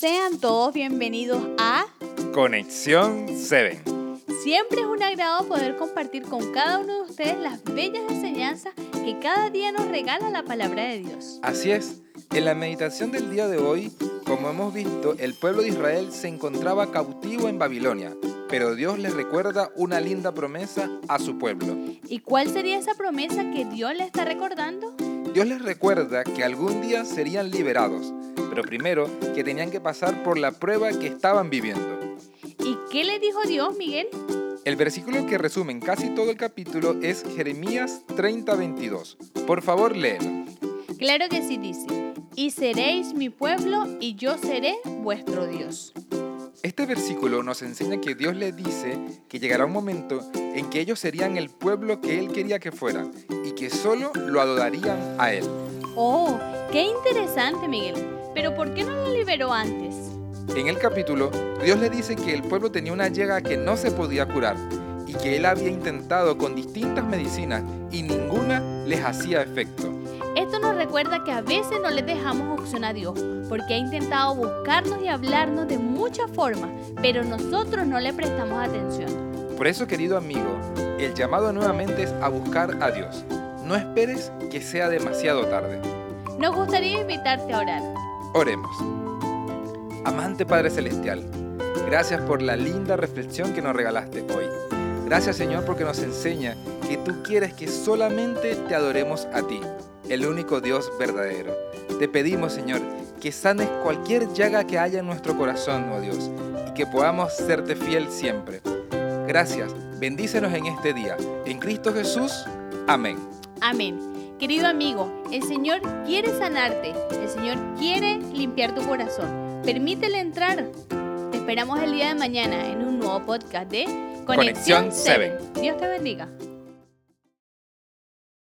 Sean todos bienvenidos a Conexión 7. Siempre es un agrado poder compartir con cada uno de ustedes las bellas enseñanzas que cada día nos regala la palabra de Dios. Así es, en la meditación del día de hoy, como hemos visto, el pueblo de Israel se encontraba cautivo en Babilonia, pero Dios les recuerda una linda promesa a su pueblo. ¿Y cuál sería esa promesa que Dios le está recordando? Dios les recuerda que algún día serían liberados, pero primero que tenían que pasar por la prueba que estaban viviendo. ¿Y qué le dijo Dios, Miguel? El versículo que resume casi todo el capítulo es Jeremías 30:22. Por favor, léelo. Claro que sí dice, y seréis mi pueblo y yo seré vuestro Dios. Este versículo nos enseña que Dios le dice que llegará un momento en que ellos serían el pueblo que Él quería que fueran y que solo lo adorarían a Él. Oh, qué interesante, Miguel. Pero ¿por qué no lo liberó antes? En el capítulo, Dios le dice que el pueblo tenía una llaga que no se podía curar y que Él había intentado con distintas medicinas y ninguna les hacía efecto. Esto nos recuerda que a veces no le dejamos opción a Dios, porque ha intentado buscarnos y hablarnos de muchas formas, pero nosotros no le prestamos atención. Por eso, querido amigo, el llamado nuevamente es a buscar a Dios. No esperes que sea demasiado tarde. Nos gustaría invitarte a orar. Oremos. Amante Padre Celestial, gracias por la linda reflexión que nos regalaste hoy. Gracias Señor porque nos enseña que tú quieres que solamente te adoremos a ti, el único Dios verdadero. Te pedimos Señor que sanes cualquier llaga que haya en nuestro corazón, oh Dios, y que podamos serte fiel siempre. Gracias, bendícenos en este día. En Cristo Jesús, amén. Amén. Querido amigo, el Señor quiere sanarte, el Señor quiere limpiar tu corazón. Permítele entrar. Te esperamos el día de mañana en un nuevo podcast de Conexión 7. Dios te bendiga.